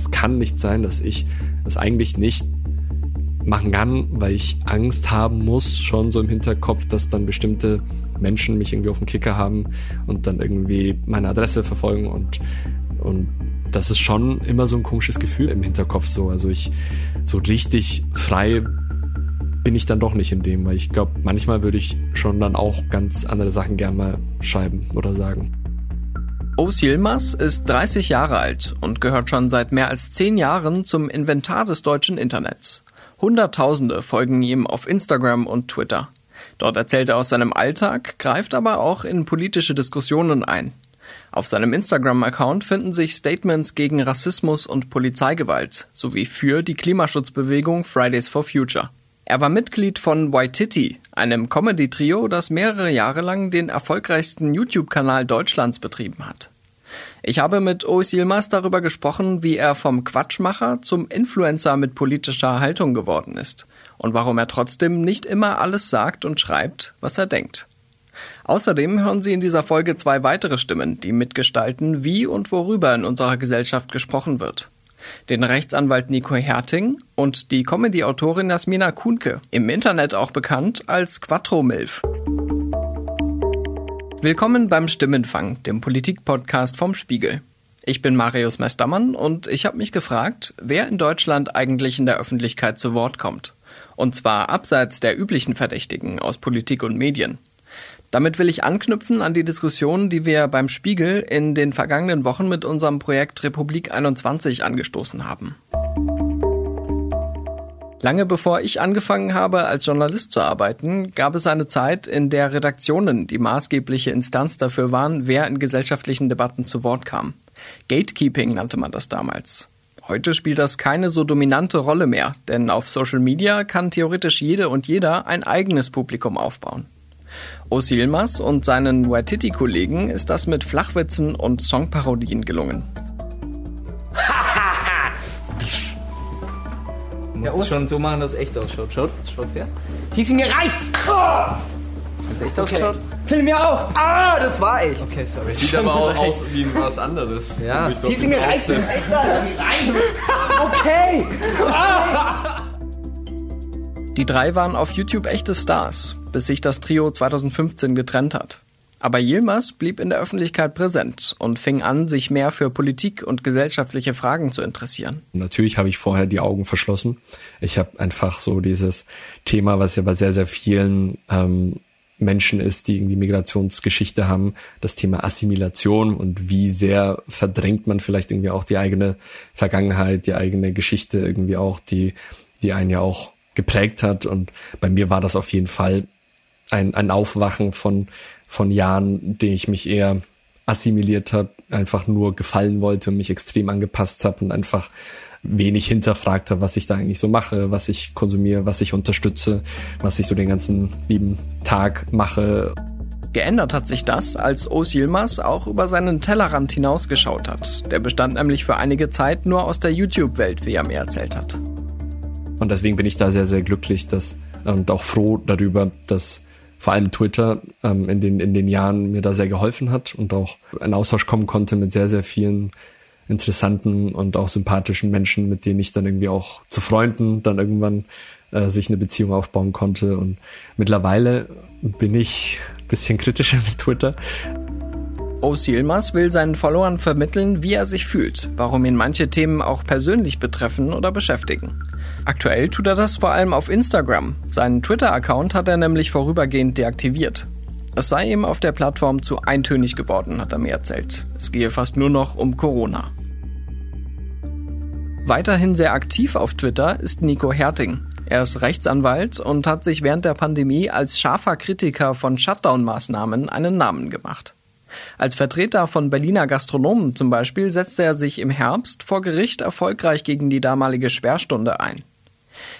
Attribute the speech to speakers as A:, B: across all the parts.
A: es kann nicht sein, dass ich das eigentlich nicht machen kann, weil ich Angst haben muss, schon so im Hinterkopf, dass dann bestimmte Menschen mich irgendwie auf dem Kicker haben und dann irgendwie meine Adresse verfolgen und, und das ist schon immer so ein komisches Gefühl im Hinterkopf so. Also ich, so richtig frei bin ich dann doch nicht in dem, weil ich glaube, manchmal würde ich schon dann auch ganz andere Sachen gerne mal schreiben oder sagen.
B: Ous Yilmaz ist 30 Jahre alt und gehört schon seit mehr als 10 Jahren zum Inventar des deutschen Internets. Hunderttausende folgen ihm auf Instagram und Twitter. Dort erzählt er aus seinem Alltag, greift aber auch in politische Diskussionen ein. Auf seinem Instagram-Account finden sich Statements gegen Rassismus und Polizeigewalt sowie für die Klimaschutzbewegung Fridays for Future. Er war Mitglied von Waititi, einem Comedy-Trio, das mehrere Jahre lang den erfolgreichsten YouTube-Kanal Deutschlands betrieben hat. Ich habe mit Ois Yilmaz darüber gesprochen, wie er vom Quatschmacher zum Influencer mit politischer Haltung geworden ist und warum er trotzdem nicht immer alles sagt und schreibt, was er denkt. Außerdem hören Sie in dieser Folge zwei weitere Stimmen, die mitgestalten, wie und worüber in unserer Gesellschaft gesprochen wird den Rechtsanwalt Nico Herting und die Comedy-Autorin Jasmina Kuhnke, im Internet auch bekannt als Quattro Milf. Willkommen beim Stimmenfang, dem Politik-Podcast vom Spiegel. Ich bin Marius Mestermann und ich habe mich gefragt, wer in Deutschland eigentlich in der Öffentlichkeit zu Wort kommt. Und zwar abseits der üblichen Verdächtigen aus Politik und Medien. Damit will ich anknüpfen an die Diskussion, die wir beim Spiegel in den vergangenen Wochen mit unserem Projekt Republik 21 angestoßen haben. Lange bevor ich angefangen habe, als Journalist zu arbeiten, gab es eine Zeit, in der Redaktionen die maßgebliche Instanz dafür waren, wer in gesellschaftlichen Debatten zu Wort kam. Gatekeeping nannte man das damals. Heute spielt das keine so dominante Rolle mehr, denn auf Social Media kann theoretisch jede und jeder ein eigenes Publikum aufbauen. Osilmas und seinen Waititi-Kollegen ist das mit Flachwitzen und Songparodien gelungen.
C: Du musst schon so machen, dass es echt ausschaut. Schaut, schaut's her. Die sind mir reizt! Oh! Dass echt okay. ausschaut. Film mir auch! Ah, das war echt.
A: Okay, sorry. Sieht aber auch aus wie was anderes.
C: Ja. Die sind mir reizt. Okay! Ah!
B: Die drei waren auf YouTube echte Stars bis sich das Trio 2015 getrennt hat. Aber Yilmaz blieb in der Öffentlichkeit präsent und fing an, sich mehr für Politik und gesellschaftliche Fragen zu interessieren.
A: Natürlich habe ich vorher die Augen verschlossen. Ich habe einfach so dieses Thema, was ja bei sehr, sehr vielen ähm, Menschen ist, die irgendwie Migrationsgeschichte haben, das Thema Assimilation und wie sehr verdrängt man vielleicht irgendwie auch die eigene Vergangenheit, die eigene Geschichte irgendwie auch, die, die einen ja auch geprägt hat. Und bei mir war das auf jeden Fall ein, ein Aufwachen von, von Jahren, den ich mich eher assimiliert habe, einfach nur gefallen wollte und mich extrem angepasst habe und einfach wenig hinterfragt habe, was ich da eigentlich so mache, was ich konsumiere, was ich unterstütze, was ich so den ganzen lieben Tag mache.
B: Geändert hat sich das, als Os Yilmaz auch über seinen Tellerrand hinausgeschaut hat. Der bestand nämlich für einige Zeit nur aus der YouTube-Welt, wie er mir erzählt hat.
A: Und deswegen bin ich da sehr, sehr glücklich dass, und auch froh darüber, dass vor allem Twitter ähm, in, den, in den Jahren mir da sehr geholfen hat und auch ein Austausch kommen konnte mit sehr, sehr vielen interessanten und auch sympathischen Menschen, mit denen ich dann irgendwie auch zu Freunden dann irgendwann äh, sich eine Beziehung aufbauen konnte. Und mittlerweile bin ich ein bisschen kritischer mit Twitter.
B: Os Yilmaz will seinen Followern vermitteln, wie er sich fühlt, warum ihn manche Themen auch persönlich betreffen oder beschäftigen. Aktuell tut er das vor allem auf Instagram. Seinen Twitter-Account hat er nämlich vorübergehend deaktiviert. Es sei ihm auf der Plattform zu eintönig geworden, hat er mir erzählt. Es gehe fast nur noch um Corona. Weiterhin sehr aktiv auf Twitter ist Nico Herting. Er ist Rechtsanwalt und hat sich während der Pandemie als scharfer Kritiker von Shutdown-Maßnahmen einen Namen gemacht. Als Vertreter von Berliner Gastronomen zum Beispiel setzte er sich im Herbst vor Gericht erfolgreich gegen die damalige Sperrstunde ein.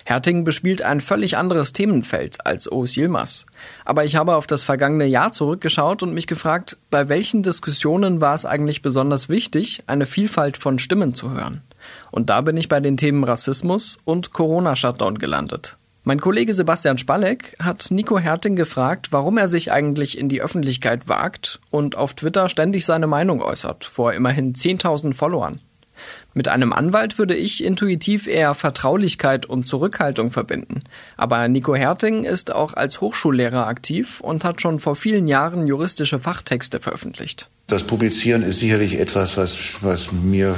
B: Herting bespielt ein völlig anderes Themenfeld als Oos Yilmaz. Aber ich habe auf das vergangene Jahr zurückgeschaut und mich gefragt, bei welchen Diskussionen war es eigentlich besonders wichtig, eine Vielfalt von Stimmen zu hören. Und da bin ich bei den Themen Rassismus und Corona-Shutdown gelandet. Mein Kollege Sebastian Spalleck hat Nico Herting gefragt, warum er sich eigentlich in die Öffentlichkeit wagt und auf Twitter ständig seine Meinung äußert, vor immerhin 10.000 Followern. Mit einem Anwalt würde ich intuitiv eher Vertraulichkeit und Zurückhaltung verbinden. Aber Nico Herting ist auch als Hochschullehrer aktiv und hat schon vor vielen Jahren juristische Fachtexte veröffentlicht.
D: Das Publizieren ist sicherlich etwas, was, was mir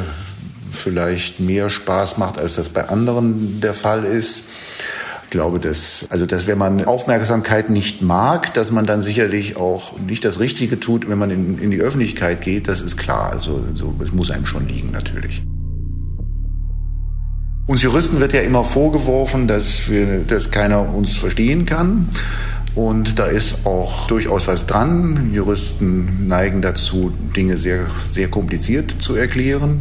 D: vielleicht mehr Spaß macht, als das bei anderen der Fall ist. Ich glaube, dass, also, dass wenn man Aufmerksamkeit nicht mag, dass man dann sicherlich auch nicht das Richtige tut, wenn man in, in die Öffentlichkeit geht, das ist klar. Also, so, es muss einem schon liegen, natürlich. Uns Juristen wird ja immer vorgeworfen, dass, wir, dass keiner uns verstehen kann. Und da ist auch durchaus was dran. Juristen neigen dazu, Dinge sehr, sehr kompliziert zu erklären.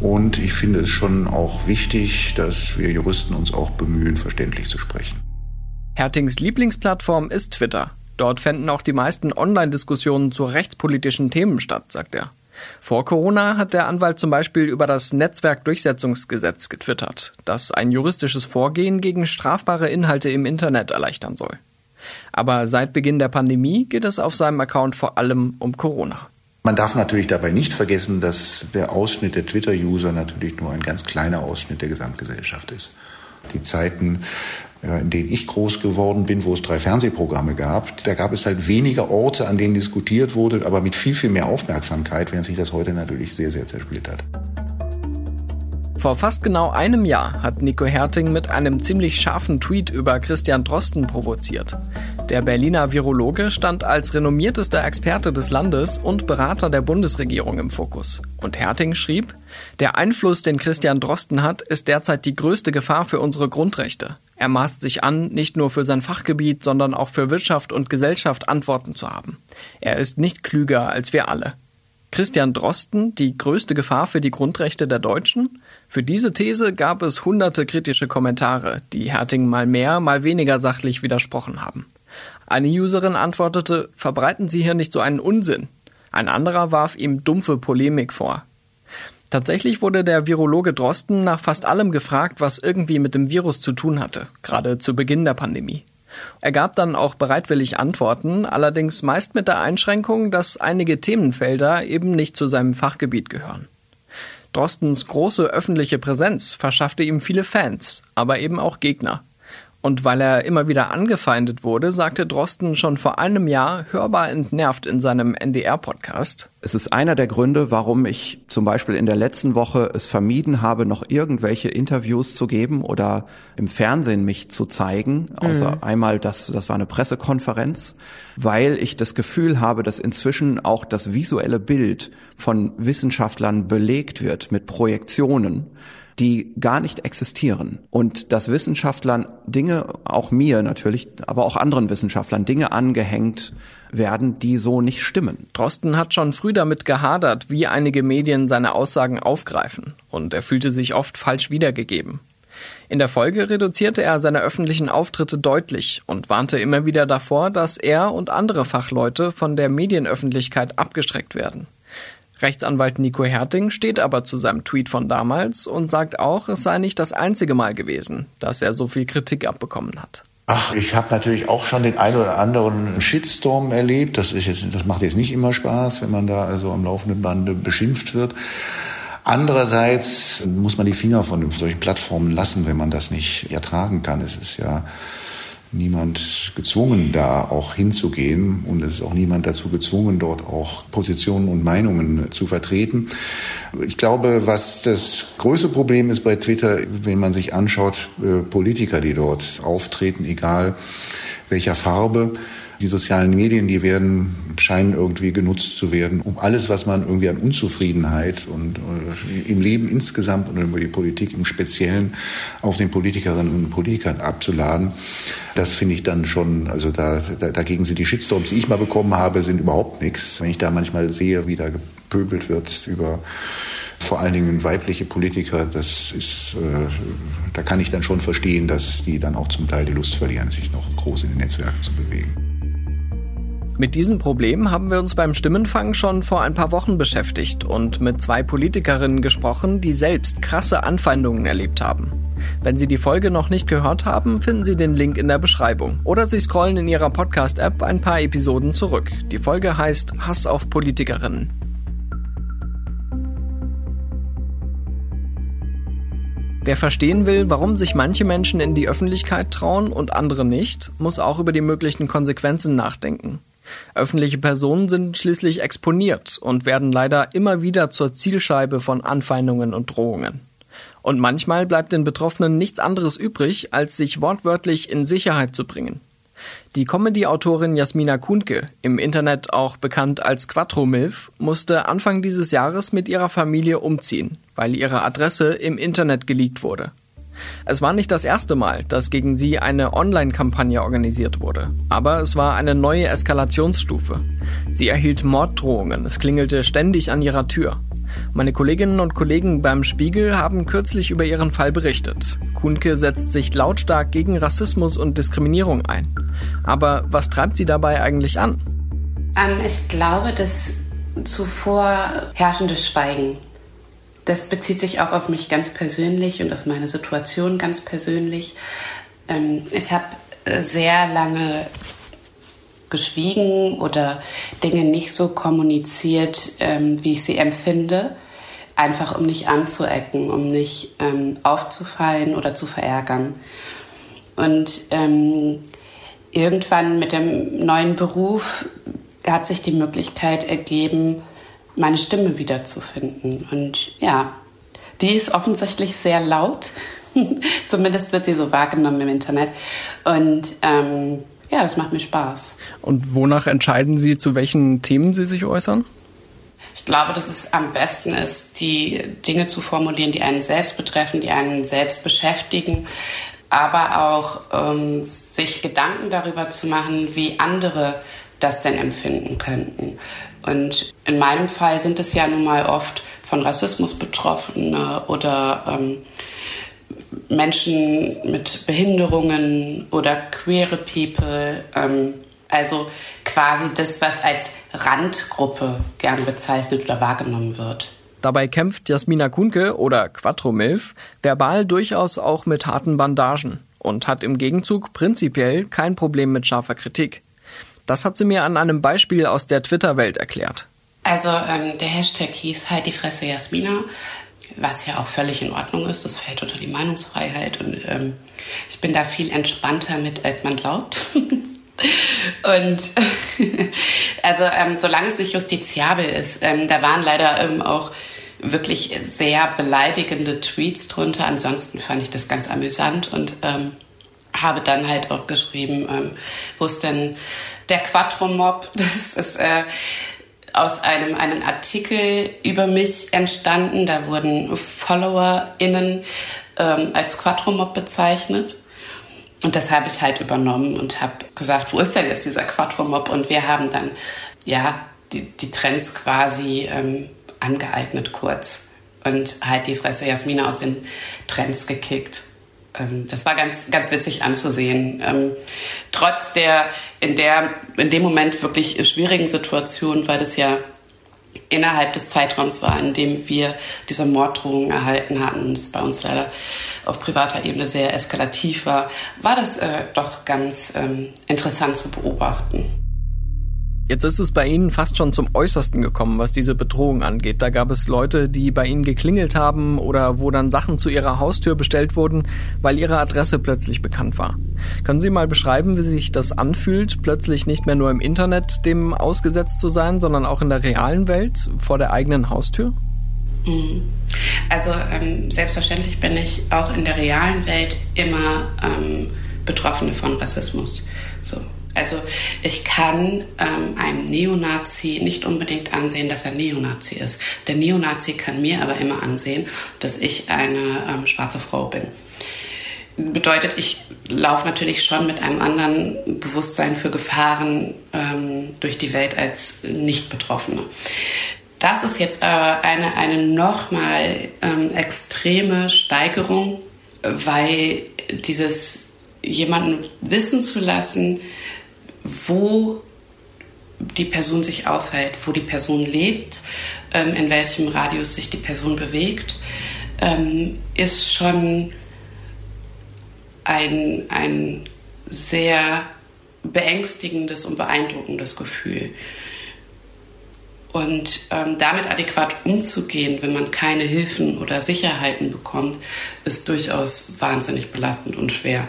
D: Und ich finde es schon auch wichtig, dass wir Juristen uns auch bemühen, verständlich zu sprechen.
B: Hertings Lieblingsplattform ist Twitter. Dort fänden auch die meisten Online-Diskussionen zu rechtspolitischen Themen statt, sagt er. Vor Corona hat der Anwalt zum Beispiel über das Netzwerkdurchsetzungsgesetz getwittert, das ein juristisches Vorgehen gegen strafbare Inhalte im Internet erleichtern soll. Aber seit Beginn der Pandemie geht es auf seinem Account vor allem um Corona.
D: Man darf natürlich dabei nicht vergessen, dass der Ausschnitt der Twitter-User natürlich nur ein ganz kleiner Ausschnitt der Gesamtgesellschaft ist. Die Zeiten, in denen ich groß geworden bin, wo es drei Fernsehprogramme gab, da gab es halt weniger Orte, an denen diskutiert wurde, aber mit viel, viel mehr Aufmerksamkeit, während sich das heute natürlich sehr, sehr zersplittert.
B: Vor fast genau einem Jahr hat Nico Herting mit einem ziemlich scharfen Tweet über Christian Drosten provoziert. Der Berliner Virologe stand als renommiertester Experte des Landes und Berater der Bundesregierung im Fokus. Und Herting schrieb, der Einfluss, den Christian Drosten hat, ist derzeit die größte Gefahr für unsere Grundrechte. Er maßt sich an, nicht nur für sein Fachgebiet, sondern auch für Wirtschaft und Gesellschaft Antworten zu haben. Er ist nicht klüger als wir alle. Christian Drosten die größte Gefahr für die Grundrechte der Deutschen? Für diese These gab es hunderte kritische Kommentare, die Herting mal mehr, mal weniger sachlich widersprochen haben. Eine Userin antwortete, verbreiten Sie hier nicht so einen Unsinn. Ein anderer warf ihm dumpfe Polemik vor. Tatsächlich wurde der Virologe Drosten nach fast allem gefragt, was irgendwie mit dem Virus zu tun hatte, gerade zu Beginn der Pandemie. Er gab dann auch bereitwillig Antworten, allerdings meist mit der Einschränkung, dass einige Themenfelder eben nicht zu seinem Fachgebiet gehören. Drostens große öffentliche Präsenz verschaffte ihm viele Fans, aber eben auch Gegner. Und weil er immer wieder angefeindet wurde, sagte Drosten schon vor einem Jahr hörbar entnervt in seinem NDR-Podcast.
E: Es ist einer der Gründe, warum ich zum Beispiel in der letzten Woche es vermieden habe, noch irgendwelche Interviews zu geben oder im Fernsehen mich zu zeigen. Außer mhm. einmal, das, das war eine Pressekonferenz, weil ich das Gefühl habe, dass inzwischen auch das visuelle Bild von Wissenschaftlern belegt wird mit Projektionen die gar nicht existieren. Und dass Wissenschaftlern Dinge, auch mir natürlich, aber auch anderen Wissenschaftlern Dinge angehängt werden, die so nicht stimmen.
B: Drosten hat schon früh damit gehadert, wie einige Medien seine Aussagen aufgreifen. Und er fühlte sich oft falsch wiedergegeben. In der Folge reduzierte er seine öffentlichen Auftritte deutlich und warnte immer wieder davor, dass er und andere Fachleute von der Medienöffentlichkeit abgestreckt werden. Rechtsanwalt Nico Herting steht aber zu seinem Tweet von damals und sagt auch, es sei nicht das einzige Mal gewesen, dass er so viel Kritik abbekommen hat.
D: Ach, ich habe natürlich auch schon den einen oder anderen Shitstorm erlebt. Das ist jetzt, das macht jetzt nicht immer Spaß, wenn man da also am laufenden Bande beschimpft wird. Andererseits muss man die Finger von solchen Plattformen lassen, wenn man das nicht ertragen kann. Es ist ja niemand gezwungen, da auch hinzugehen und es ist auch niemand dazu gezwungen, dort auch Positionen und Meinungen zu vertreten. Ich glaube, was das größte Problem ist bei Twitter, wenn man sich anschaut, äh, Politiker, die dort auftreten, egal welcher Farbe, die sozialen Medien, die werden, scheinen irgendwie genutzt zu werden, um alles, was man irgendwie an Unzufriedenheit und äh, im Leben insgesamt und über die Politik im Speziellen auf den Politikerinnen und Politikern abzuladen. Das finde ich dann schon, also da, da, dagegen sind die Shitstorms, die ich mal bekommen habe, sind überhaupt nichts. Wenn ich da manchmal sehe, wie da gepöbelt wird über vor allen Dingen weibliche Politiker, das ist, äh, da kann ich dann schon verstehen, dass die dann auch zum Teil die Lust verlieren, sich noch groß in den Netzwerken zu bewegen.
B: Mit diesem Problem haben wir uns beim Stimmenfang schon vor ein paar Wochen beschäftigt und mit zwei Politikerinnen gesprochen, die selbst krasse Anfeindungen erlebt haben. Wenn Sie die Folge noch nicht gehört haben, finden Sie den Link in der Beschreibung. Oder Sie scrollen in Ihrer Podcast-App ein paar Episoden zurück. Die Folge heißt Hass auf Politikerinnen. Wer verstehen will, warum sich manche Menschen in die Öffentlichkeit trauen und andere nicht, muss auch über die möglichen Konsequenzen nachdenken. Öffentliche Personen sind schließlich exponiert und werden leider immer wieder zur Zielscheibe von Anfeindungen und Drohungen. Und manchmal bleibt den Betroffenen nichts anderes übrig, als sich wortwörtlich in Sicherheit zu bringen. Die Comedy-Autorin Jasmina Kuhnke, im Internet auch bekannt als Quattro-Milf, musste Anfang dieses Jahres mit ihrer Familie umziehen, weil ihre Adresse im Internet geleakt wurde. Es war nicht das erste Mal, dass gegen sie eine Online-Kampagne organisiert wurde, aber es war eine neue Eskalationsstufe. Sie erhielt Morddrohungen, es klingelte ständig an ihrer Tür. Meine Kolleginnen und Kollegen beim Spiegel haben kürzlich über ihren Fall berichtet. Kuhnke setzt sich lautstark gegen Rassismus und Diskriminierung ein. Aber was treibt sie dabei eigentlich an?
F: Ähm, ich glaube, das zuvor herrschende Schweigen das bezieht sich auch auf mich ganz persönlich und auf meine Situation ganz persönlich. Ähm, ich habe äh, sehr lange geschwiegen oder Dinge nicht so kommuniziert, ähm, wie ich sie empfinde, einfach um nicht anzuecken, um nicht ähm, aufzufallen oder zu verärgern. Und irgendwann mit dem neuen Beruf hat sich die Möglichkeit ergeben, meine Stimme wiederzufinden. Und ja, die ist offensichtlich sehr laut. Zumindest wird sie so wahrgenommen im Internet. Und ähm, ja, das macht mir Spaß.
B: Und wonach entscheiden Sie, zu welchen Themen Sie sich äußern?
F: Ich glaube, dass es am besten ist, die Dinge zu formulieren, die einen selbst betreffen, die einen selbst beschäftigen, aber auch ähm, sich Gedanken darüber zu machen, wie andere das denn empfinden könnten. Und in meinem Fall sind es ja nun mal oft von Rassismus Betroffene oder ähm, Menschen mit Behinderungen oder queere People. Ähm, also quasi das, was als Randgruppe gern bezeichnet oder wahrgenommen wird.
B: Dabei kämpft Jasmina Kunke oder Quattro Milf verbal durchaus auch mit harten Bandagen und hat im Gegenzug prinzipiell kein Problem mit scharfer Kritik. Das hat sie mir an einem Beispiel aus der Twitter-Welt erklärt.
F: Also ähm, der Hashtag hieß halt die Fresse Jasmina, was ja auch völlig in Ordnung ist. Das fällt unter die Meinungsfreiheit und ähm, ich bin da viel entspannter mit, als man glaubt. und also ähm, solange es nicht justiziabel ist, ähm, da waren leider ähm, auch wirklich sehr beleidigende Tweets drunter. Ansonsten fand ich das ganz amüsant und ähm, habe dann halt auch geschrieben, ähm, wo ist denn der Quattro-Mob? Das ist äh, aus einem einen Artikel über mich entstanden. Da wurden FollowerInnen ähm, als Quattro-Mob bezeichnet. Und das habe ich halt übernommen und habe gesagt, wo ist denn jetzt dieser Quattro-Mob? Und wir haben dann, ja, die, die Trends quasi ähm, angeeignet kurz und halt die Fresse Jasmina aus den Trends gekickt. Ähm, das war ganz, ganz witzig anzusehen. Ähm, trotz der in, der in dem Moment wirklich schwierigen Situation, weil das ja innerhalb des Zeitraums war, in dem wir diese Morddrohungen erhalten hatten, das bei uns leider auf privater Ebene sehr eskalativ war, war das äh, doch ganz ähm, interessant zu beobachten.
B: Jetzt ist es bei Ihnen fast schon zum Äußersten gekommen, was diese Bedrohung angeht. Da gab es Leute, die bei Ihnen geklingelt haben oder wo dann Sachen zu Ihrer Haustür bestellt wurden, weil Ihre Adresse plötzlich bekannt war. Können Sie mal beschreiben, wie sich das anfühlt, plötzlich nicht mehr nur im Internet dem ausgesetzt zu sein, sondern auch in der realen Welt vor der eigenen Haustür?
F: Mhm. Also ähm, selbstverständlich bin ich auch in der realen Welt immer ähm, Betroffene von Rassismus. So, also ich kann ähm, einem Neonazi nicht unbedingt ansehen, dass er Neonazi ist. Der Neonazi kann mir aber immer ansehen, dass ich eine ähm, schwarze Frau bin. Bedeutet, ich laufe natürlich schon mit einem anderen Bewusstsein für Gefahren ähm, durch die Welt als Nicht-Betroffene. Das ist jetzt aber eine, eine nochmal ähm, extreme Steigerung, weil dieses jemanden wissen zu lassen, wo die Person sich aufhält, wo die Person lebt, ähm, in welchem Radius sich die Person bewegt, ähm, ist schon ein, ein sehr beängstigendes und beeindruckendes Gefühl. Und ähm, damit adäquat umzugehen, wenn man keine Hilfen oder Sicherheiten bekommt, ist durchaus wahnsinnig belastend und schwer.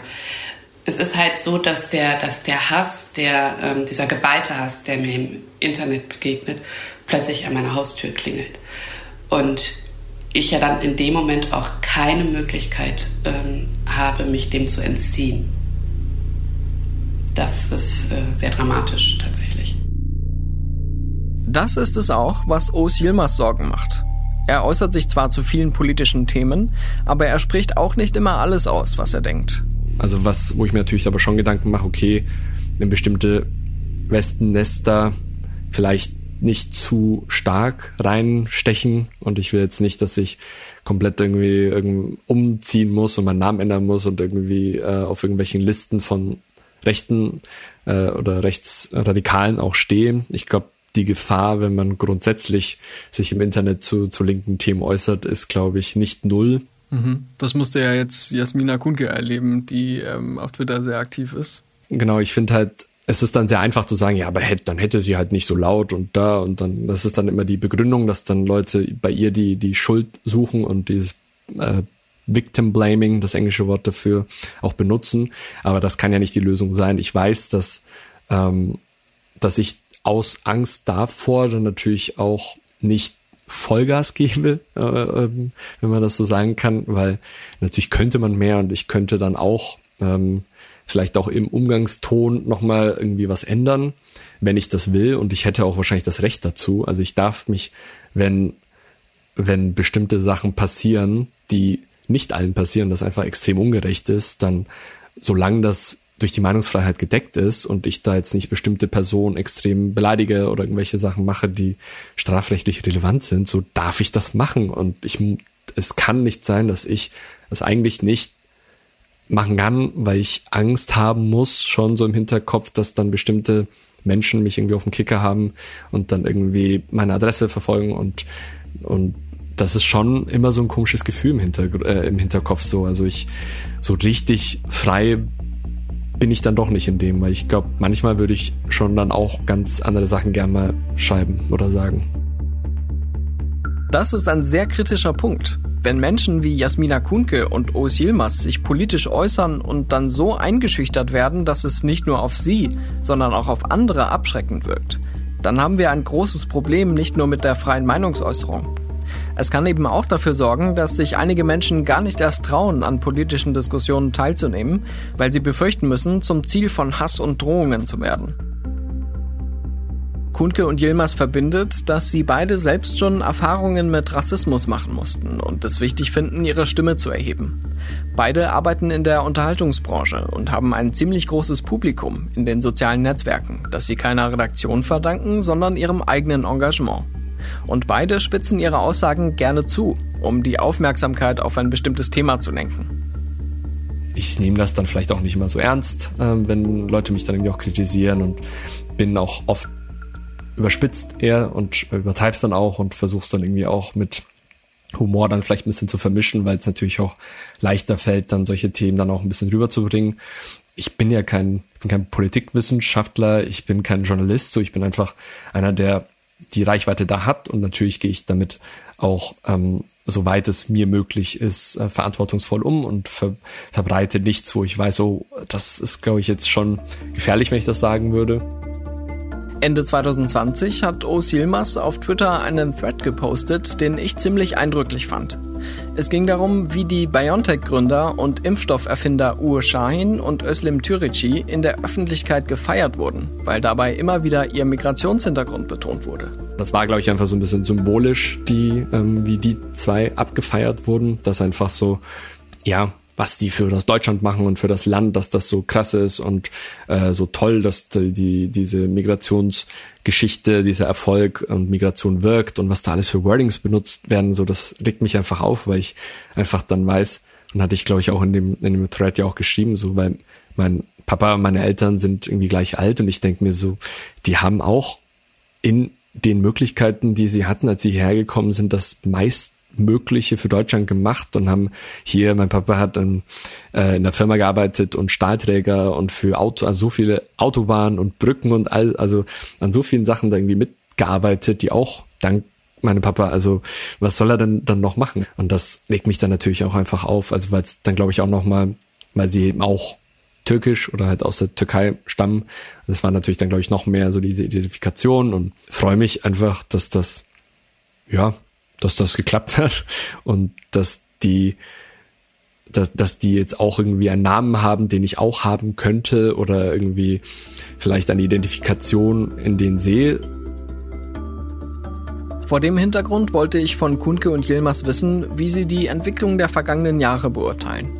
F: Es ist halt so, dass der, dass der Hass, der, ähm, dieser geballte Hass, der mir im Internet begegnet, plötzlich an meiner Haustür klingelt. Und ich ja dann in dem Moment auch keine Möglichkeit ähm, habe, mich dem zu entziehen. Das ist äh, sehr dramatisch tatsächlich.
B: Das ist es auch, was Os Yilmaz Sorgen macht. Er äußert sich zwar zu vielen politischen Themen, aber er spricht auch nicht immer alles aus, was er denkt.
A: Also was, wo ich mir natürlich aber schon Gedanken mache, okay, wenn bestimmte Wespennester vielleicht nicht zu stark reinstechen und ich will jetzt nicht, dass ich komplett irgendwie, irgendwie umziehen muss und meinen Namen ändern muss und irgendwie äh, auf irgendwelchen Listen von Rechten äh, oder Rechtsradikalen auch stehe. Ich glaube, die Gefahr, wenn man grundsätzlich sich im Internet zu, zu linken Themen äußert, ist, glaube ich, nicht null.
B: Mhm. Das musste ja jetzt Jasmina Kunke erleben, die ähm, auf Twitter sehr aktiv ist.
A: Genau, ich finde halt, es ist dann sehr einfach zu sagen, ja, aber hätte, dann hätte sie halt nicht so laut und da und dann, das ist dann immer die Begründung, dass dann Leute bei ihr die, die Schuld suchen und dieses äh, Victim Blaming, das englische Wort dafür, auch benutzen. Aber das kann ja nicht die Lösung sein. Ich weiß, dass, ähm, dass ich aus Angst davor dann natürlich auch nicht Vollgas gebe, äh, äh, wenn man das so sagen kann, weil natürlich könnte man mehr und ich könnte dann auch ähm, vielleicht auch im Umgangston nochmal irgendwie was ändern, wenn ich das will. Und ich hätte auch wahrscheinlich das Recht dazu. Also ich darf mich, wenn, wenn bestimmte Sachen passieren, die nicht allen passieren, das einfach extrem ungerecht ist, dann, solange das durch die Meinungsfreiheit gedeckt ist und ich da jetzt nicht bestimmte Personen extrem beleidige oder irgendwelche Sachen mache, die strafrechtlich relevant sind, so darf ich das machen. Und ich, es kann nicht sein, dass ich das eigentlich nicht machen kann, weil ich Angst haben muss, schon so im Hinterkopf, dass dann bestimmte Menschen mich irgendwie auf dem Kicker haben und dann irgendwie meine Adresse verfolgen und, und das ist schon immer so ein komisches Gefühl im, Hinter, äh, im Hinterkopf so. Also ich, so richtig frei bin ich dann doch nicht in dem, weil ich glaube, manchmal würde ich schon dann auch ganz andere Sachen gerne mal schreiben oder sagen.
B: Das ist ein sehr kritischer Punkt. Wenn Menschen wie Jasmina Kunke und Ois Yilmaz sich politisch äußern und dann so eingeschüchtert werden, dass es nicht nur auf sie, sondern auch auf andere abschreckend wirkt, dann haben wir ein großes Problem nicht nur mit der freien Meinungsäußerung. Es kann eben auch dafür sorgen, dass sich einige Menschen gar nicht erst trauen, an politischen Diskussionen teilzunehmen, weil sie befürchten müssen, zum Ziel von Hass und Drohungen zu werden. Kunke und Yilmaz verbindet, dass sie beide selbst schon Erfahrungen mit Rassismus machen mussten und es wichtig finden, ihre Stimme zu erheben. Beide arbeiten in der Unterhaltungsbranche und haben ein ziemlich großes Publikum in den sozialen Netzwerken, das sie keiner Redaktion verdanken, sondern ihrem eigenen Engagement. Und beide spitzen ihre Aussagen gerne zu, um die Aufmerksamkeit auf ein bestimmtes Thema zu lenken.
A: Ich nehme das dann vielleicht auch nicht immer so ernst, ähm, wenn Leute mich dann irgendwie auch kritisieren und bin auch oft überspitzt eher und übertreibst dann auch und versuchst dann irgendwie auch mit Humor dann vielleicht ein bisschen zu vermischen, weil es natürlich auch leichter fällt, dann solche Themen dann auch ein bisschen rüberzubringen. Ich bin ja kein, bin kein Politikwissenschaftler, ich bin kein Journalist, so ich bin einfach einer, der die Reichweite da hat und natürlich gehe ich damit auch ähm, soweit es mir möglich ist, äh, verantwortungsvoll um und ver verbreite nichts, wo ich weiß, oh, das ist, glaube ich, jetzt schon gefährlich, wenn ich das sagen würde.
B: Ende 2020 hat Os Yilmaz auf Twitter einen Thread gepostet, den ich ziemlich eindrücklich fand. Es ging darum, wie die BioNTech-Gründer und Impfstofferfinder Uwe Shahin und Özlem Türeci in der Öffentlichkeit gefeiert wurden, weil dabei immer wieder ihr Migrationshintergrund betont wurde.
A: Das war, glaube ich, einfach so ein bisschen symbolisch, die, ähm, wie die zwei abgefeiert wurden, dass einfach so, ja, was die für das Deutschland machen und für das Land, dass das so krass ist und äh, so toll, dass die, die diese Migrationsgeschichte, dieser Erfolg und Migration wirkt und was da alles für Wordings benutzt werden, so das regt mich einfach auf, weil ich einfach dann weiß, und hatte ich glaube ich auch in dem in dem Thread ja auch geschrieben, so weil mein Papa meine Eltern sind irgendwie gleich alt und ich denke mir so, die haben auch in den Möglichkeiten, die sie hatten, als sie hierher gekommen sind, das meist Mögliche für Deutschland gemacht und haben hier, mein Papa hat in, äh, in der Firma gearbeitet und Stahlträger und für Auto, also so viele Autobahnen und Brücken und all, also an so vielen Sachen da irgendwie gearbeitet, die auch dank meinem Papa, also was soll er denn dann noch machen? Und das legt mich dann natürlich auch einfach auf, also weil es dann glaube ich auch noch mal, weil sie eben auch türkisch oder halt aus der Türkei stammen. Das war natürlich dann glaube ich noch mehr so diese Identifikation und freue mich einfach, dass das ja, dass das geklappt hat und dass die dass, dass die jetzt auch irgendwie einen Namen haben, den ich auch haben könnte oder irgendwie vielleicht eine Identifikation in den sehe.
B: Vor dem Hintergrund wollte ich von Kunke und Yilmaz wissen, wie sie die Entwicklung der vergangenen Jahre beurteilen.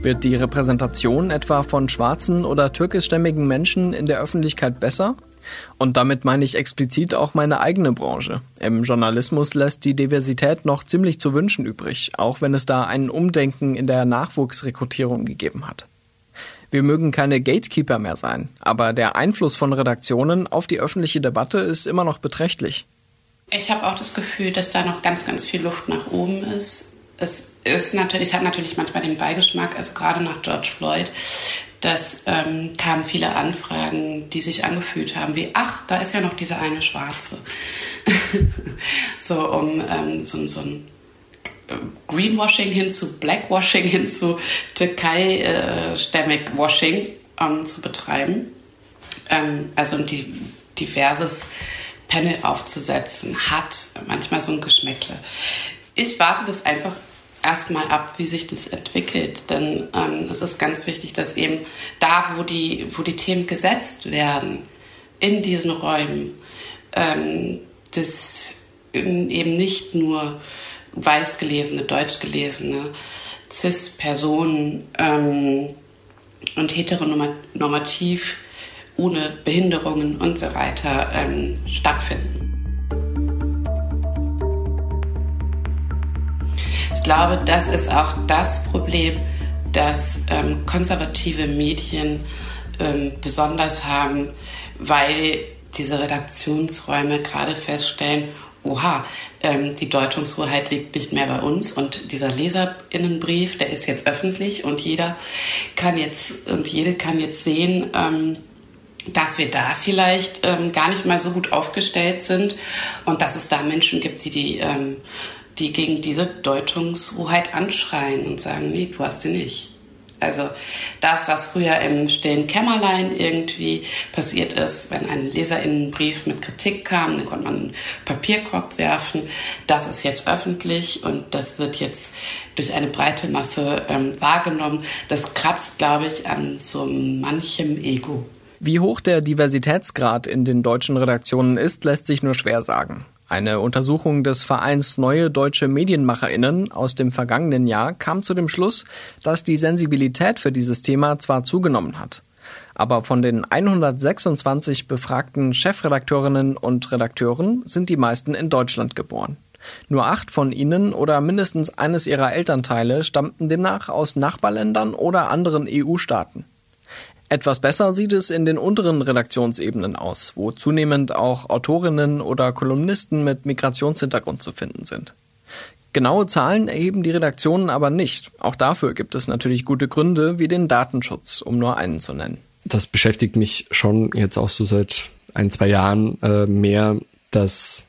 B: Wird die Repräsentation etwa von schwarzen oder türkischstämmigen Menschen in der Öffentlichkeit besser? Und damit meine ich explizit auch meine eigene Branche. Im Journalismus lässt die Diversität noch ziemlich zu wünschen übrig, auch wenn es da ein Umdenken in der Nachwuchsrekrutierung gegeben hat. Wir mögen keine Gatekeeper mehr sein, aber der Einfluss von Redaktionen auf die öffentliche Debatte ist immer noch beträchtlich.
F: Ich habe auch das Gefühl, dass da noch ganz, ganz viel Luft nach oben ist. Es ist natürlich, es hat natürlich manchmal den Beigeschmack, also gerade nach George Floyd, dass ähm, kamen viele Anfragen, die sich angefühlt haben wie, ach, da ist ja noch diese eine Schwarze. so um ähm, so, so ein äh, Greenwashing hin zu Blackwashing hin zu Türkei-stämmig-Washing äh, ähm, zu betreiben. Ähm, also ein diverses Panel aufzusetzen, hat manchmal so ein Geschmäckle. Ich warte das einfach erstmal ab, wie sich das entwickelt. Denn ähm, es ist ganz wichtig, dass eben da, wo die, wo die Themen gesetzt werden, in diesen Räumen, ähm, das eben nicht nur weiß gelesene, deutsch gelesene, cis-Personen ähm, und heteronormativ ohne Behinderungen und so weiter ähm, stattfinden. Glaube, das ist auch das Problem, das ähm, konservative Medien ähm, besonders haben, weil diese Redaktionsräume gerade feststellen, oha, ähm, die Deutungshoheit liegt nicht mehr bei uns und dieser Leserinnenbrief, der ist jetzt öffentlich und jeder kann jetzt und jede kann jetzt sehen, ähm, dass wir da vielleicht ähm, gar nicht mal so gut aufgestellt sind und dass es da Menschen gibt, die die ähm, die gegen diese Deutungshoheit anschreien und sagen, nee, du hast sie nicht. Also das, was früher im stillen Kämmerlein irgendwie passiert ist, wenn ein Leserinnenbrief mit Kritik kam, dann konnte man einen Papierkorb werfen. Das ist jetzt öffentlich und das wird jetzt durch eine breite Masse ähm, wahrgenommen. Das kratzt, glaube ich, an so manchem Ego.
B: Wie hoch der Diversitätsgrad in den deutschen Redaktionen ist, lässt sich nur schwer sagen. Eine Untersuchung des Vereins Neue Deutsche Medienmacherinnen aus dem vergangenen Jahr kam zu dem Schluss, dass die Sensibilität für dieses Thema zwar zugenommen hat, aber von den 126 befragten Chefredakteurinnen und Redakteuren sind die meisten in Deutschland geboren. Nur acht von ihnen oder mindestens eines ihrer Elternteile stammten demnach aus Nachbarländern oder anderen EU-Staaten. Etwas besser sieht es in den unteren Redaktionsebenen aus, wo zunehmend auch Autorinnen oder Kolumnisten mit Migrationshintergrund zu finden sind. Genaue Zahlen erheben die Redaktionen aber nicht. Auch dafür gibt es natürlich gute Gründe wie den Datenschutz, um nur einen zu nennen.
A: Das beschäftigt mich schon jetzt auch so seit ein, zwei Jahren äh, mehr, dass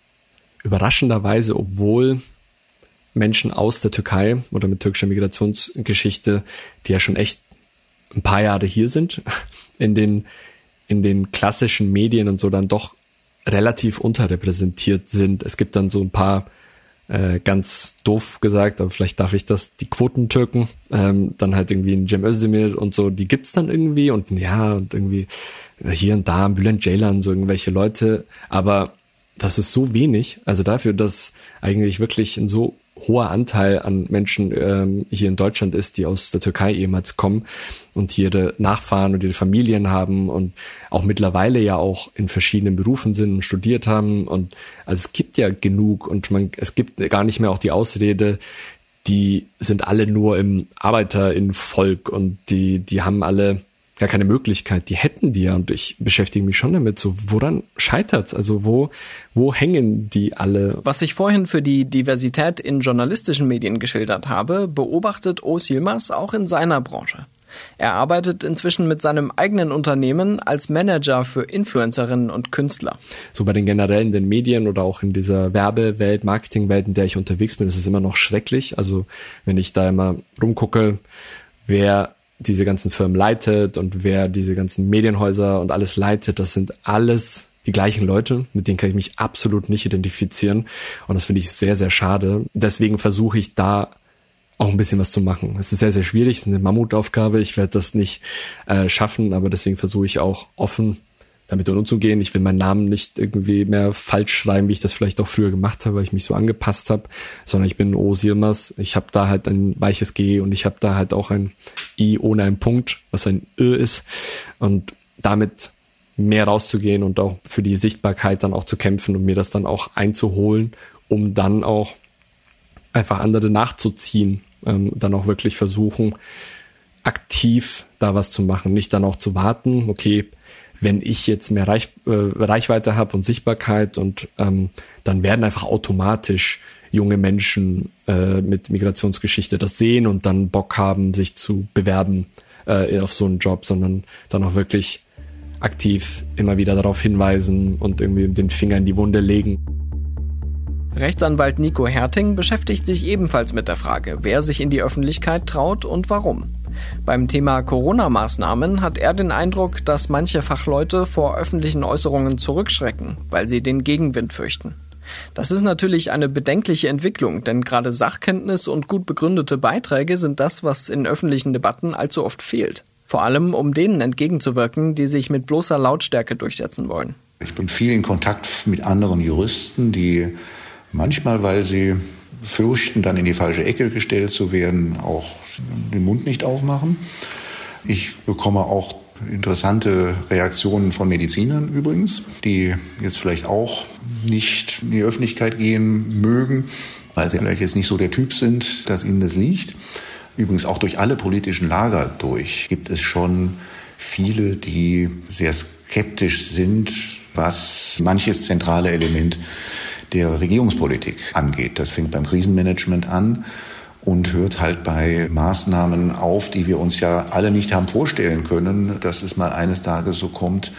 A: überraschenderweise, obwohl Menschen aus der Türkei oder mit türkischer Migrationsgeschichte, die ja schon echt ein paar Jahre hier sind, in den, in den klassischen Medien und so dann doch relativ unterrepräsentiert sind. Es gibt dann so ein paar äh, ganz doof gesagt, aber vielleicht darf ich das, die Quotentürken, ähm, dann halt irgendwie in Cem Özdemir und so, die gibt's dann irgendwie und ja, und irgendwie hier und da, Bülent Ceylan, so irgendwelche Leute, aber das ist so wenig, also dafür, dass eigentlich wirklich ein so hoher Anteil an Menschen ähm, hier in Deutschland ist, die aus der Türkei ehemals kommen und hier ihre Nachfahren und ihre Familien haben und auch mittlerweile ja auch in verschiedenen Berufen sind und studiert haben. Und also es gibt ja genug und man es gibt gar nicht mehr auch die Ausrede, die sind alle nur im Arbeiterinnenvolk und die die haben alle gar keine Möglichkeit. Die hätten die ja und ich beschäftige mich schon damit. So, woran scheitert's? Also wo, wo hängen die alle?
B: Was ich vorhin für die Diversität in journalistischen Medien geschildert habe, beobachtet Os Yilmaz auch in seiner Branche. Er arbeitet inzwischen mit seinem eigenen Unternehmen als Manager für Influencerinnen und Künstler.
A: So bei den generellen den Medien oder auch in dieser Werbewelt, Marketingwelt, in der ich unterwegs bin, ist es immer noch schrecklich. Also wenn ich da immer rumgucke, wer diese ganzen Firmen leitet und wer diese ganzen Medienhäuser und alles leitet, das sind alles die gleichen Leute, mit denen kann ich mich absolut nicht identifizieren. Und das finde ich sehr, sehr schade. Deswegen versuche ich da auch ein bisschen was zu machen. Es ist sehr, sehr schwierig, es ist eine Mammutaufgabe. Ich werde das nicht äh, schaffen, aber deswegen versuche ich auch offen damit umzugehen. Ich will meinen Namen nicht irgendwie mehr falsch schreiben, wie ich das vielleicht auch früher gemacht habe, weil ich mich so angepasst habe, sondern ich bin O Silmas. Ich habe da halt ein weiches G und ich habe da halt auch ein I ohne einen Punkt, was ein Ö ist. Und damit mehr rauszugehen und auch für die Sichtbarkeit dann auch zu kämpfen und mir das dann auch einzuholen, um dann auch einfach andere nachzuziehen ähm, dann auch wirklich versuchen, aktiv da was zu machen, nicht dann auch zu warten, okay, wenn ich jetzt mehr Reich, äh, Reichweite habe und Sichtbarkeit und ähm, dann werden einfach automatisch junge Menschen äh, mit Migrationsgeschichte das sehen und dann Bock haben, sich zu bewerben äh, auf so einen Job, sondern dann auch wirklich aktiv immer wieder darauf hinweisen und irgendwie den Finger in die Wunde legen.
B: Rechtsanwalt Nico Herting beschäftigt sich ebenfalls mit der Frage, wer sich in die Öffentlichkeit traut und warum. Beim Thema Corona-Maßnahmen hat er den Eindruck, dass manche Fachleute vor öffentlichen Äußerungen zurückschrecken, weil sie den Gegenwind fürchten. Das ist natürlich eine bedenkliche Entwicklung, denn gerade Sachkenntnis und gut begründete Beiträge sind das, was in öffentlichen Debatten allzu oft fehlt. Vor allem, um denen entgegenzuwirken, die sich mit bloßer Lautstärke durchsetzen wollen.
D: Ich bin viel in Kontakt mit anderen Juristen, die Manchmal, weil sie fürchten, dann in die falsche Ecke gestellt zu werden, auch den Mund nicht aufmachen. Ich bekomme auch interessante Reaktionen von Medizinern übrigens, die jetzt vielleicht auch nicht in die Öffentlichkeit gehen mögen, weil sie vielleicht jetzt nicht so der Typ sind, dass ihnen das liegt. Übrigens auch durch alle politischen Lager durch gibt es schon viele, die sehr skeptisch sind, was manches zentrale Element der Regierungspolitik angeht. Das fängt beim Krisenmanagement an und hört halt bei Maßnahmen auf, die wir uns ja alle nicht haben vorstellen können, dass es mal eines Tages so kommt,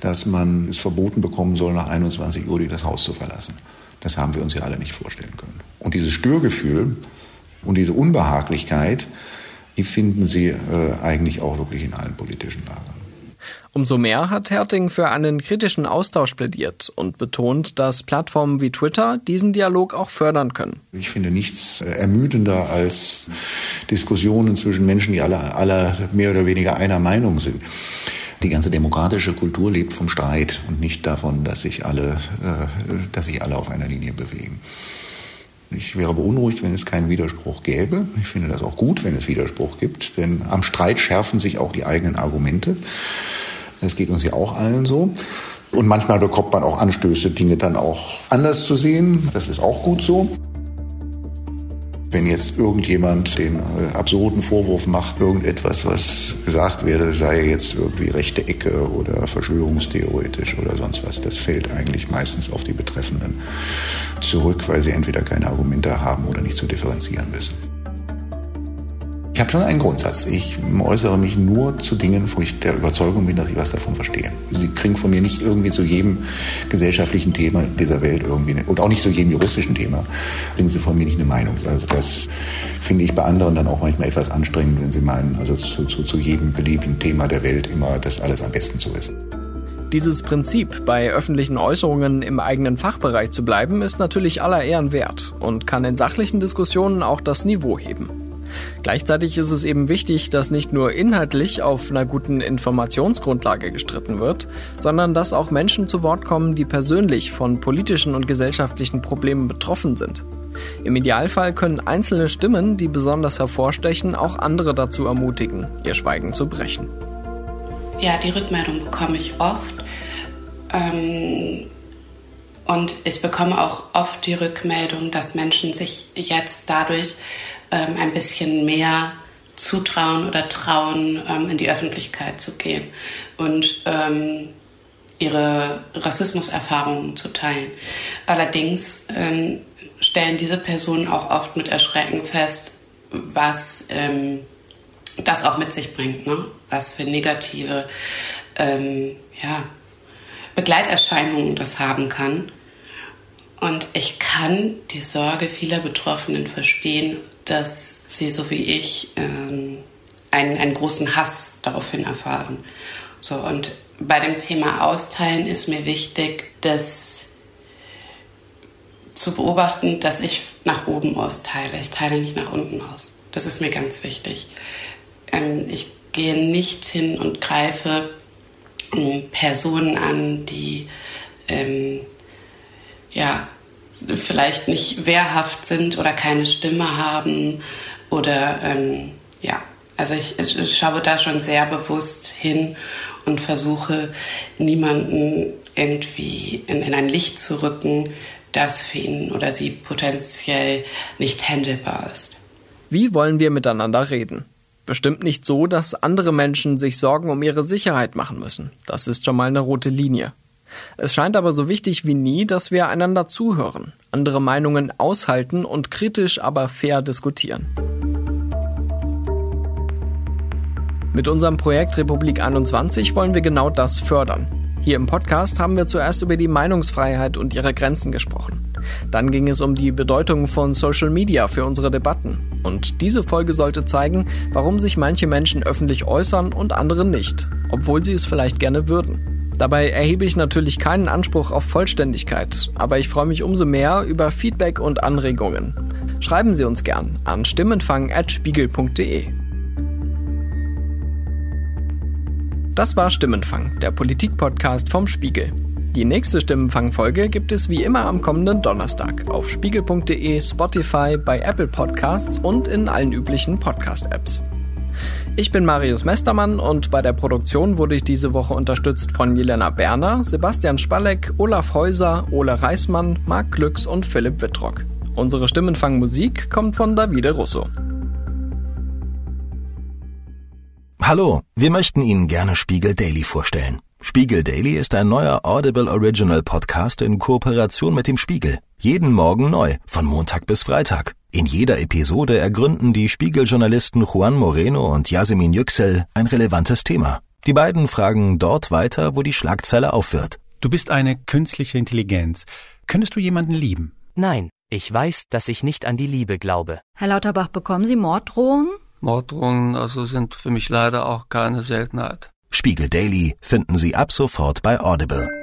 D: dass man es verboten bekommen soll, nach 21 Uhr das Haus zu verlassen. Das haben wir uns ja alle nicht vorstellen können. Und dieses Störgefühl und diese Unbehaglichkeit, die finden Sie äh, eigentlich auch wirklich in allen politischen Lagern.
B: Umso mehr hat Herting für einen kritischen Austausch plädiert und betont, dass Plattformen wie Twitter diesen Dialog auch fördern können.
D: Ich finde nichts äh, ermüdender als Diskussionen zwischen Menschen, die alle, alle mehr oder weniger einer Meinung sind. Die ganze demokratische Kultur lebt vom Streit und nicht davon, dass sich alle, äh, dass sich alle auf einer Linie bewegen. Ich wäre beunruhigt, wenn es keinen Widerspruch gäbe. Ich finde das auch gut, wenn es Widerspruch gibt, denn am Streit schärfen sich auch die eigenen Argumente. Das geht uns ja auch allen so. Und manchmal bekommt man auch Anstöße, Dinge dann auch anders zu sehen. Das ist auch gut so. Wenn jetzt irgendjemand den äh, absurden Vorwurf macht, irgendetwas, was gesagt werde, sei jetzt irgendwie rechte Ecke oder verschwörungstheoretisch oder sonst was, das fällt eigentlich meistens auf die Betreffenden zurück, weil sie entweder keine Argumente haben oder nicht zu differenzieren wissen. Ich habe schon einen Grundsatz. Ich äußere mich nur zu Dingen, wo ich der Überzeugung bin, dass ich was davon verstehe. Sie kriegen von mir nicht irgendwie zu jedem gesellschaftlichen Thema dieser Welt irgendwie, und auch nicht zu jedem juristischen Thema, kriegen Sie von mir nicht eine Meinung. Also das finde ich bei anderen dann auch manchmal etwas anstrengend, wenn Sie meinen, also zu, zu, zu jedem beliebigen Thema der Welt immer das alles am besten zu wissen.
B: Dieses Prinzip, bei öffentlichen Äußerungen im eigenen Fachbereich zu bleiben, ist natürlich aller Ehren wert und kann in sachlichen Diskussionen auch das Niveau heben. Gleichzeitig ist es eben wichtig, dass nicht nur inhaltlich auf einer guten Informationsgrundlage gestritten wird, sondern dass auch Menschen zu Wort kommen, die persönlich von politischen und gesellschaftlichen Problemen betroffen sind. Im Idealfall können einzelne Stimmen, die besonders hervorstechen, auch andere dazu ermutigen, ihr Schweigen zu brechen.
F: Ja, die Rückmeldung bekomme ich oft. Ähm, und ich bekomme auch oft die Rückmeldung, dass Menschen sich jetzt dadurch ähm, ein bisschen mehr zutrauen oder trauen, ähm, in die Öffentlichkeit zu gehen und ähm, ihre Rassismuserfahrungen zu teilen. Allerdings ähm, stellen diese Personen auch oft mit Erschrecken fest, was ähm, das auch mit sich bringt, ne? was für negative ähm, ja, Begleiterscheinungen das haben kann. Und ich kann die Sorge vieler Betroffenen verstehen, dass sie so wie ich ähm, einen, einen großen Hass daraufhin erfahren. So, und bei dem Thema Austeilen ist mir wichtig, dass zu beobachten, dass ich nach oben austeile. Ich teile nicht nach unten aus. Das ist mir ganz wichtig. Ähm, ich gehe nicht hin und greife ähm, Personen an, die ähm, ja vielleicht nicht wehrhaft sind oder keine Stimme haben oder ähm, ja, also ich, ich schaue da schon sehr bewusst hin und versuche niemanden irgendwie in, in ein Licht zu rücken, das für ihn oder sie potenziell nicht handelbar ist.
B: Wie wollen wir miteinander reden? Bestimmt nicht so, dass andere Menschen sich Sorgen um ihre Sicherheit machen müssen. Das ist schon mal eine rote Linie. Es scheint aber so wichtig wie nie, dass wir einander zuhören, andere Meinungen aushalten und kritisch, aber fair diskutieren. Mit unserem Projekt Republik 21 wollen wir genau das fördern. Hier im Podcast haben wir zuerst über die Meinungsfreiheit und ihre Grenzen gesprochen. Dann ging es um die Bedeutung von Social Media für unsere Debatten. Und diese Folge sollte zeigen, warum sich manche Menschen öffentlich äußern und andere nicht, obwohl sie es vielleicht gerne würden. Dabei erhebe ich natürlich keinen Anspruch auf Vollständigkeit, aber ich freue mich umso mehr über Feedback und Anregungen. Schreiben Sie uns gern an stimmenfang.spiegel.de. Das war Stimmenfang, der Politik-Podcast vom Spiegel. Die nächste Stimmenfang-Folge gibt es wie immer am kommenden Donnerstag auf spiegel.de, Spotify, bei Apple Podcasts und in allen üblichen Podcast-Apps. Ich bin Marius Mestermann und bei der Produktion wurde ich diese Woche unterstützt von Jelena Berner, Sebastian Spalleck, Olaf Häuser, Ole Reismann, Marc Glücks und Philipp Wittrock. Unsere Stimmenfang-Musik kommt von Davide Russo.
G: Hallo, wir möchten Ihnen gerne Spiegel Daily vorstellen. Spiegel Daily ist ein neuer Audible Original Podcast in Kooperation mit dem Spiegel. Jeden Morgen neu, von Montag bis Freitag. In jeder Episode ergründen die Spiegeljournalisten Juan Moreno und Yasemin Yüksel ein relevantes Thema. Die beiden fragen dort weiter, wo die Schlagzeile aufhört.
H: Du bist eine künstliche Intelligenz. Könntest du jemanden lieben?
I: Nein, ich weiß, dass ich nicht an die Liebe glaube.
J: Herr Lauterbach, bekommen Sie Morddrohungen?
K: Morddrohungen also sind für mich leider auch keine Seltenheit.
G: Spiegel Daily finden Sie ab sofort bei Audible.